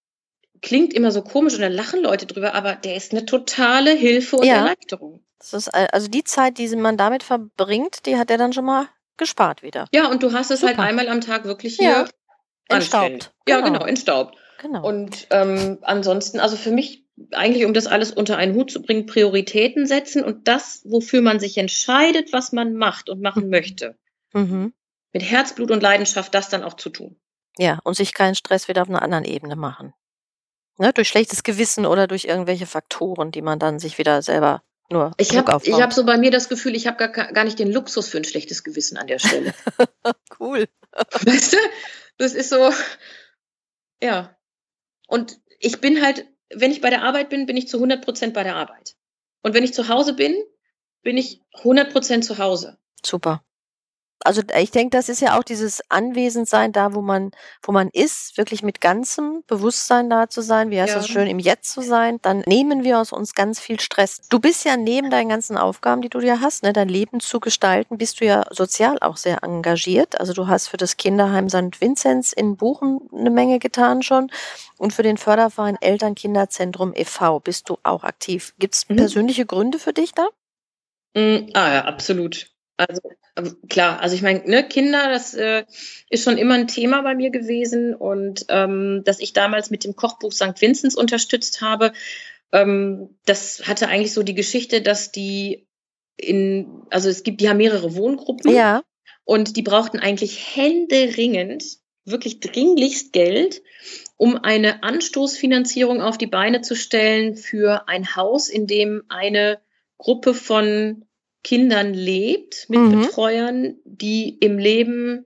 klingt immer so komisch und da lachen Leute drüber, aber der ist eine totale Hilfe und Ja. Erleichterung. Das ist al- also die Zeit, die man damit verbringt, die hat er dann schon mal gespart wieder. Ja, und du hast es halt Super. einmal am Tag wirklich hier Ja, entstaubt. Ja, Genau. genau, entstaubt. Genau. Und ähm, ansonsten, also für mich eigentlich, um das alles unter einen Hut zu bringen, Prioritäten setzen und das, wofür man sich entscheidet, was man macht und machen Mhm. möchte, mhm. mit Herzblut und Leidenschaft das dann auch zu tun. Ja, und sich keinen Stress wieder auf einer anderen Ebene machen. Ne, durch schlechtes Gewissen oder durch irgendwelche Faktoren, die man dann sich wieder selber nur Ich habe ich hab so bei mir das Gefühl, ich habe gar, gar nicht den Luxus für ein schlechtes Gewissen an der Stelle. cool. weißt du? Das ist so, ja. Und ich bin halt, wenn ich bei der Arbeit bin, bin ich zu 100 Prozent bei der Arbeit. Und wenn ich zu Hause bin, bin ich 100 Prozent zu Hause. Super. Also ich denke, das ist ja auch dieses Anwesendsein da, wo man, wo man ist, wirklich mit ganzem Bewusstsein da zu sein, wie heißt Ja. das schön, im Jetzt zu sein, dann nehmen wir aus uns ganz viel Stress. Du bist ja neben deinen ganzen Aufgaben, die du ja hast, ne, dein Leben zu gestalten, bist du ja sozial auch sehr engagiert. Also du hast für das Kinderheim St. Vinzenz in Buchen eine Menge getan schon und für den Förderverein Eltern-Kinderzentrum e.V. bist du auch aktiv. Gibt es Mhm. persönliche Gründe für dich da? Mm, ah ja, absolut. Also ähm, klar, also ich meine, ne, Kinder, das äh, ist schon immer ein Thema bei mir gewesen und ähm, dass ich damals mit dem Kochbuch St. Vinzenz unterstützt habe, ähm, das hatte eigentlich so die Geschichte, dass die in, also es gibt, die haben mehrere Wohngruppen Ja. und die brauchten eigentlich händeringend, wirklich dringlichst Geld, um eine Anstoßfinanzierung auf die Beine zu stellen für ein Haus, in dem eine Gruppe von Kindern lebt, mit Mhm. Betreuern, die im Leben,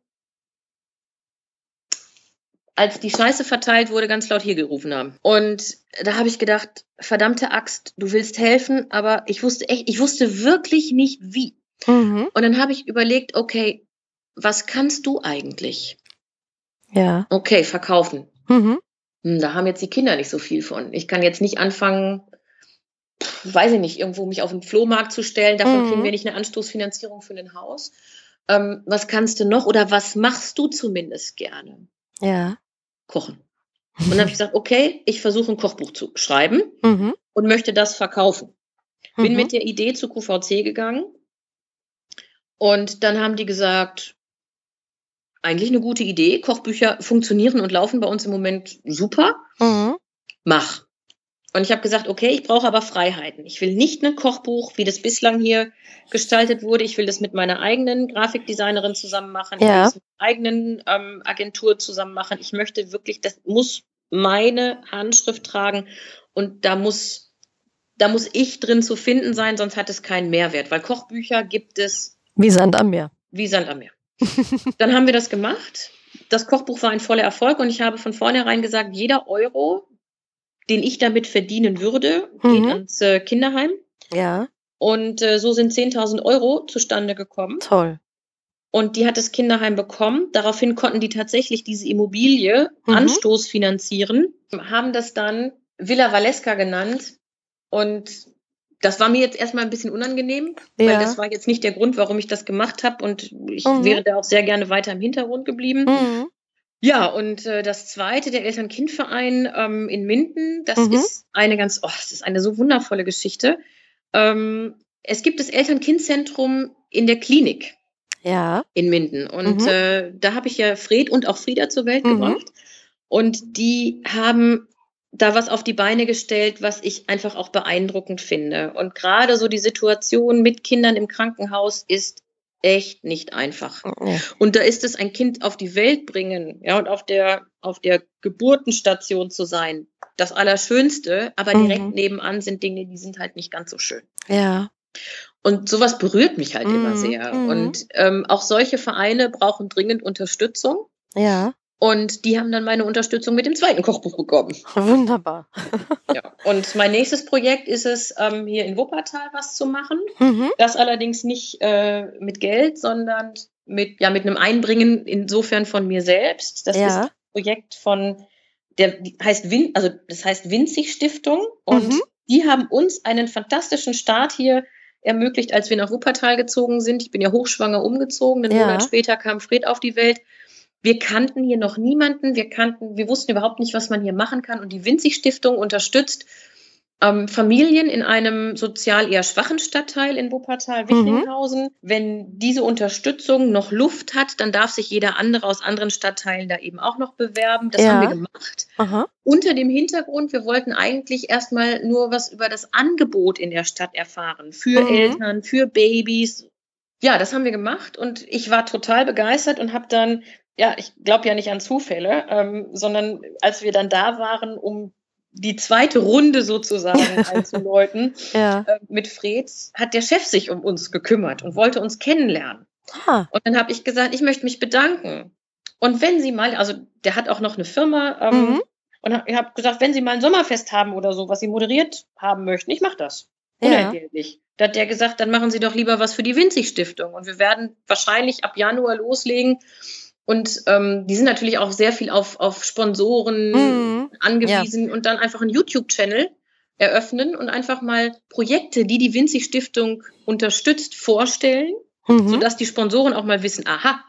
als die Scheiße verteilt wurde, ganz laut hier gerufen haben. Und da habe ich gedacht, verdammte Axt, du willst helfen, aber ich wusste echt, ich wusste wirklich nicht wie. Mhm. Und dann habe ich überlegt, okay, was kannst du eigentlich? Ja. Okay, verkaufen. Mhm. Hm, da haben jetzt die Kinder nicht so viel von. Ich kann jetzt nicht anfangen, weiß ich nicht, irgendwo mich auf den Flohmarkt zu stellen. Davon Mhm. kriegen wir nicht eine Anstoßfinanzierung für ein Haus. Ähm, was kannst du noch oder was machst du zumindest gerne? Ja. Kochen. Und dann habe ich gesagt, okay, ich versuche ein Kochbuch zu schreiben Mhm. und möchte das verkaufen. Bin Mhm. mit der Idee zu QVC gegangen und dann haben die gesagt, eigentlich eine gute Idee. Kochbücher funktionieren und laufen bei uns im Moment super. Mhm. Mach. Und ich habe gesagt, okay, ich brauche aber Freiheiten. Ich will nicht ein Kochbuch, wie das bislang hier gestaltet wurde. Ich will das mit meiner eigenen Grafikdesignerin zusammen machen. Ich will Ja. das mit meiner eigenen ähm, Agentur zusammen machen. Ich möchte wirklich, das muss meine Handschrift tragen und da muss, da muss ich drin zu finden sein, sonst hat es keinen Mehrwert, weil Kochbücher gibt es Wie Sand am Meer. wie Sand am Meer. Dann haben wir das gemacht. Das Kochbuch war ein voller Erfolg und ich habe von vornherein gesagt, jeder Euro, den ich damit verdienen würde, geht Mhm. ans äh, Kinderheim. Ja, Und äh, so sind 10.000 Euro zustande gekommen. toll. Und die hat das Kinderheim bekommen. Daraufhin konnten die tatsächlich diese Immobilie Mhm. Anstoß finanzieren, haben das dann Villa Valeska genannt. Und das war mir jetzt erstmal ein bisschen unangenehm, weil Ja. das war jetzt nicht der Grund, warum ich das gemacht habe. Und ich Mhm. wäre da auch sehr gerne weiter im Hintergrund geblieben. Mhm. Ja, und äh, das zweite, der Eltern-Kind-Verein ähm, in Minden, das Mhm. ist eine ganz, oh, das ist eine so wundervolle Geschichte. Ähm, es gibt das Eltern-Kind-Zentrum in der Klinik Ja. in Minden. Und Mhm. äh, da habe ich ja Fred und auch Frieda zur Welt Mhm. gebracht. Und die haben da was auf die Beine gestellt, was ich einfach auch beeindruckend finde. Und gerade so die Situation mit Kindern im Krankenhaus ist echt nicht einfach. Und da ist es ein Kind auf die Welt bringen, ja, und auf der, auf der Geburtenstation zu sein, das Allerschönste, aber Mhm. direkt nebenan sind Dinge, die sind halt nicht ganz so schön. Ja. Und sowas berührt mich halt immer Mhm, sehr. mhm. Und ähm, auch solche Vereine brauchen dringend Unterstützung. Ja. Und die haben dann meine Unterstützung mit dem zweiten Kochbuch bekommen. Wunderbar. Ja. Und mein nächstes Projekt ist es, ähm, hier in Wuppertal was zu machen. Mhm. Das allerdings nicht äh, mit Geld, sondern mit, ja, mit einem Einbringen insofern von mir selbst. Das Ja. ist ein Projekt von, der heißt Win, also das heißt Winzig Stiftung und Mhm. die haben uns einen fantastischen Start hier ermöglicht, als wir nach Wuppertal gezogen sind. Ich bin ja hochschwanger umgezogen. Einen Ja. Monat später kam Fred auf die Welt. Wir kannten hier noch niemanden. Wir kannten, wir wussten überhaupt nicht, was man hier machen kann. Und die Winzig Stiftung unterstützt ähm, Familien in einem sozial eher schwachen Stadtteil in Wuppertal, Wichlinghausen. Wenn diese Unterstützung noch Luft hat, dann darf sich jeder andere aus anderen Stadtteilen da eben auch noch bewerben. Das Ja. haben wir gemacht Aha. unter dem Hintergrund, wir wollten eigentlich erstmal nur was über das Angebot in der Stadt erfahren. Für Mhm. Eltern, für Babys. Ja, das haben wir gemacht und ich war total begeistert und habe dann, ja, ich glaube ja nicht an Zufälle, ähm, sondern als wir dann da waren, um die zweite Runde sozusagen einzuläuten Ja. äh, mit Freds, hat der Chef sich um uns gekümmert und wollte uns kennenlernen. Ah. Und dann habe ich gesagt, ich möchte mich bedanken. Und wenn Sie mal, also der hat auch noch eine Firma, ähm, Mhm. und hab- ich habe gesagt, wenn Sie mal ein Sommerfest haben oder so, was Sie moderiert haben möchten, ich mache das. Ja. Unentgeltlich. Da hat der gesagt, dann machen Sie doch lieber was für die Winzig-Stiftung. Und wir werden wahrscheinlich ab Januar loslegen. Und ähm, die sind natürlich auch sehr viel auf, auf Sponsoren Mhm. angewiesen und dann einfach einen YouTube-Channel eröffnen und einfach mal Projekte, die die Winzig-Stiftung unterstützt, vorstellen Mhm. sodass die Sponsoren auch mal wissen, aha,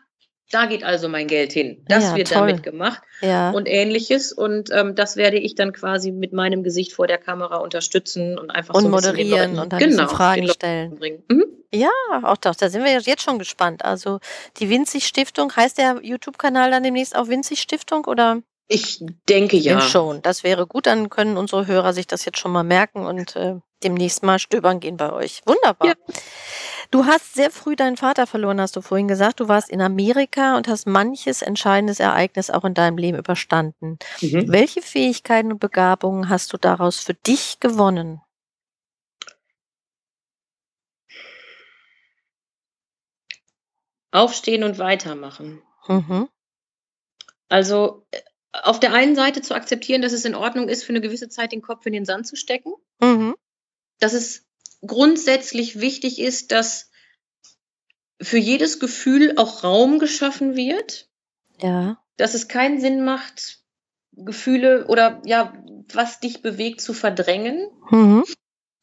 da geht also mein Geld hin. Das Ja, wird toll. damit gemacht Ja. und ähnliches. Und ähm, das werde ich dann quasi mit meinem Gesicht vor der Kamera unterstützen und einfach Und so moderieren und dann genau, Fragen stellen. bringen. Mhm. Ja, auch doch. Da sind wir jetzt schon gespannt. Also die Winzig Stiftung, heißt der YouTube-Kanal dann demnächst auch Winzig Stiftung oder? Ich denke ja. Schon. Das wäre gut. Dann können unsere Hörer sich das jetzt schon mal merken und äh, demnächst mal stöbern gehen bei euch. Wunderbar. Ja. Du hast sehr früh deinen Vater verloren, hast du vorhin gesagt. Du warst in Amerika und hast manches entscheidendes Ereignis auch in deinem Leben überstanden. Mhm. Welche Fähigkeiten und Begabungen hast du daraus für dich gewonnen? Aufstehen und weitermachen. Mhm. Also äh, auf der einen Seite zu akzeptieren, dass es in Ordnung ist, für eine gewisse Zeit den Kopf in den Sand zu stecken. Mhm. dass es grundsätzlich wichtig ist, dass für jedes Gefühl auch Raum geschaffen wird, Ja. dass es keinen Sinn macht, Gefühle oder ja, was dich bewegt, zu verdrängen, Mhm.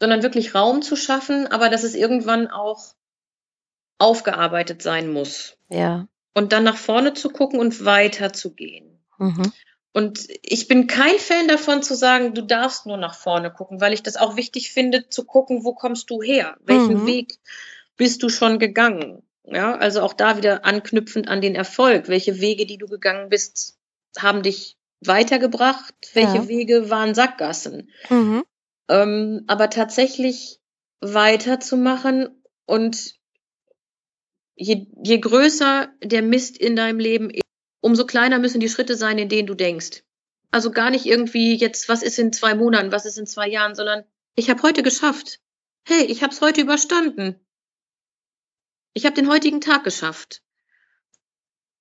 sondern wirklich Raum zu schaffen, aber dass es irgendwann auch aufgearbeitet sein muss. Ja. Und dann nach vorne zu gucken und weiterzugehen. Mhm. Und ich bin kein Fan davon zu sagen, du darfst nur nach vorne gucken, weil ich das auch wichtig finde, zu gucken, wo kommst du her? Welchen Mhm. Weg bist du schon gegangen? Ja, also auch da wieder anknüpfend an den Erfolg. Welche Wege, die du gegangen bist, haben dich weitergebracht? Welche Ja. Wege waren Sackgassen? Mhm. Ähm, aber tatsächlich weiterzumachen und je, je größer der Mist in deinem Leben ist, umso kleiner müssen die Schritte sein, in denen du denkst. Also gar nicht irgendwie jetzt, was ist in zwei Monaten, was ist in zwei Jahren, sondern ich habe heute geschafft. Hey, ich habe es heute überstanden. Ich habe den heutigen Tag geschafft.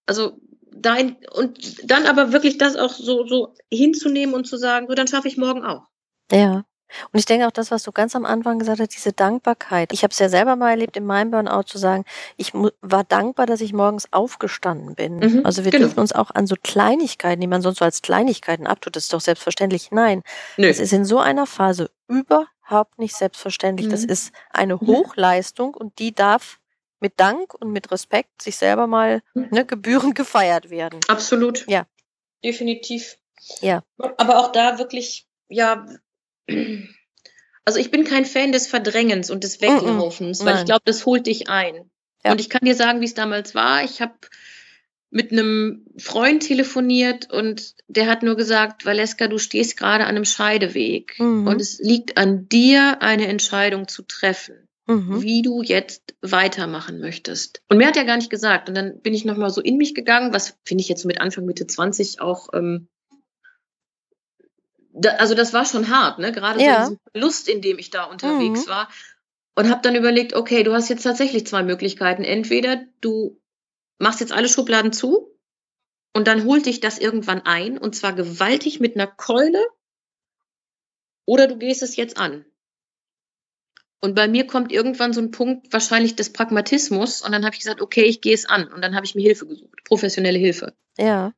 Also dein und dann aber wirklich das auch so so hinzunehmen und zu sagen, so dann schaffe ich morgen auch. Ja. Und ich denke auch das, was du ganz am Anfang gesagt hast, diese Dankbarkeit. Ich habe es ja selber mal erlebt in meinem Burnout zu sagen, ich war dankbar, dass ich morgens aufgestanden bin. Mhm, also wir genau. dürfen uns auch an so Kleinigkeiten, die man sonst so als Kleinigkeiten abtut, das ist doch selbstverständlich. Nein, Nö. das ist in so einer Phase überhaupt nicht selbstverständlich. Das Mhm. ist eine Hochleistung und die darf mit Dank und mit Respekt sich selber mal Mhm. ne, gebührend gefeiert werden. Absolut. Ja. Definitiv. Ja. Aber auch da wirklich, ja, also ich bin kein Fan des Verdrängens und des Weglaufens, weil Nein. ich glaube, das holt dich ein. Ja. Und ich kann dir sagen, wie es damals war. Ich habe mit einem Freund telefoniert und der hat nur gesagt, Valeska, du stehst gerade an einem Scheideweg Mhm. und es liegt an dir, eine Entscheidung zu treffen Mhm. wie du jetzt weitermachen möchtest. Und mehr hat er gar nicht gesagt. Und dann bin ich nochmal so in mich gegangen, was finde ich jetzt so mit Anfang, Mitte 20 auch, ähm, da, also das war schon hart, ne? Gerade Ja. so Verlust, in dem ich da unterwegs Mhm. war. Und habe dann überlegt, okay, du hast jetzt tatsächlich zwei Möglichkeiten. Entweder du machst jetzt alle Schubladen zu und dann holt dich das irgendwann ein und zwar gewaltig mit einer Keule oder du gehst es jetzt an. Und bei mir kommt irgendwann so ein Punkt wahrscheinlich des Pragmatismus und dann habe ich gesagt, okay, ich gehe es an und dann habe ich mir Hilfe gesucht, professionelle Hilfe. Ja.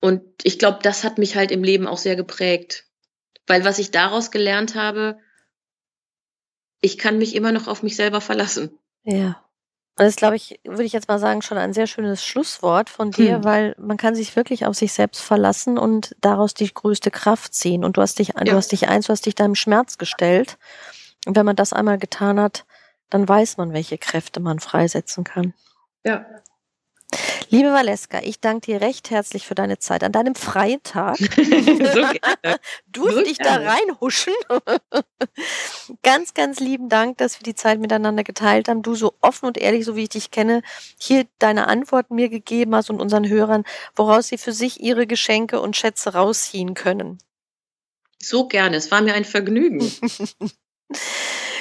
Und ich glaube, das hat mich halt im Leben auch sehr geprägt, weil was ich daraus gelernt habe, ich kann mich immer noch auf mich selber verlassen. Ja. Und das ist, glaube ich, würde ich jetzt mal sagen, schon ein sehr schönes Schlusswort von dir, hm. weil man kann sich wirklich auf sich selbst verlassen und daraus die größte Kraft ziehen. Und du hast dich, ja. du hast dich eins, du hast dich deinem Schmerz gestellt. Und wenn man das einmal getan hat, dann weiß man, welche Kräfte man freisetzen kann. Ja. Liebe Valeska, ich danke dir recht herzlich für deine Zeit an deinem freien Tag. so Durfte so ich da reinhuschen. ganz, ganz lieben Dank, dass wir die Zeit miteinander geteilt haben. Du so offen und ehrlich, so wie ich dich kenne, hier deine Antworten mir gegeben hast und unseren Hörern, woraus sie für sich ihre Geschenke und Schätze rausziehen können. So gerne, es war mir ein Vergnügen.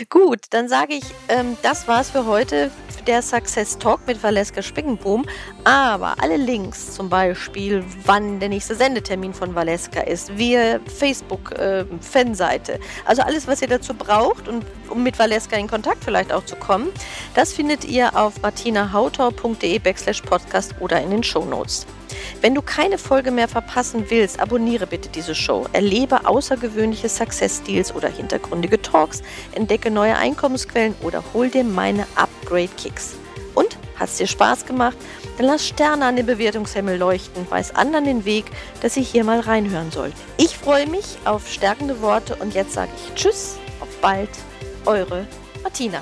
Gut, dann sage ich, ähm, das war's für heute, der Success Talk mit Valeska Spickenboom. Aber alle Links, zum Beispiel, wann der nächste Sendetermin von Valeska ist, via Facebook-Fanseite, äh, also alles, was ihr dazu braucht, und, um mit Valeska in Kontakt vielleicht auch zu kommen, das findet ihr auf martinahautor.de backslash podcast oder in den Show Notes. Wenn du keine Folge mehr verpassen willst, abonniere bitte diese Show. Erlebe außergewöhnliche Success Deals oder hintergründige Talks, entdecke neue Einkommensquellen oder hol dir meine Upgrade Kicks. Und hat es dir Spaß gemacht? Dann lass Sterne an den Bewertungshimmel leuchten, weiß anderen den Weg, dass sie hier mal reinhören soll. Ich freue mich auf stärkende Worte und jetzt sage ich Tschüss, auf bald, eure Martina.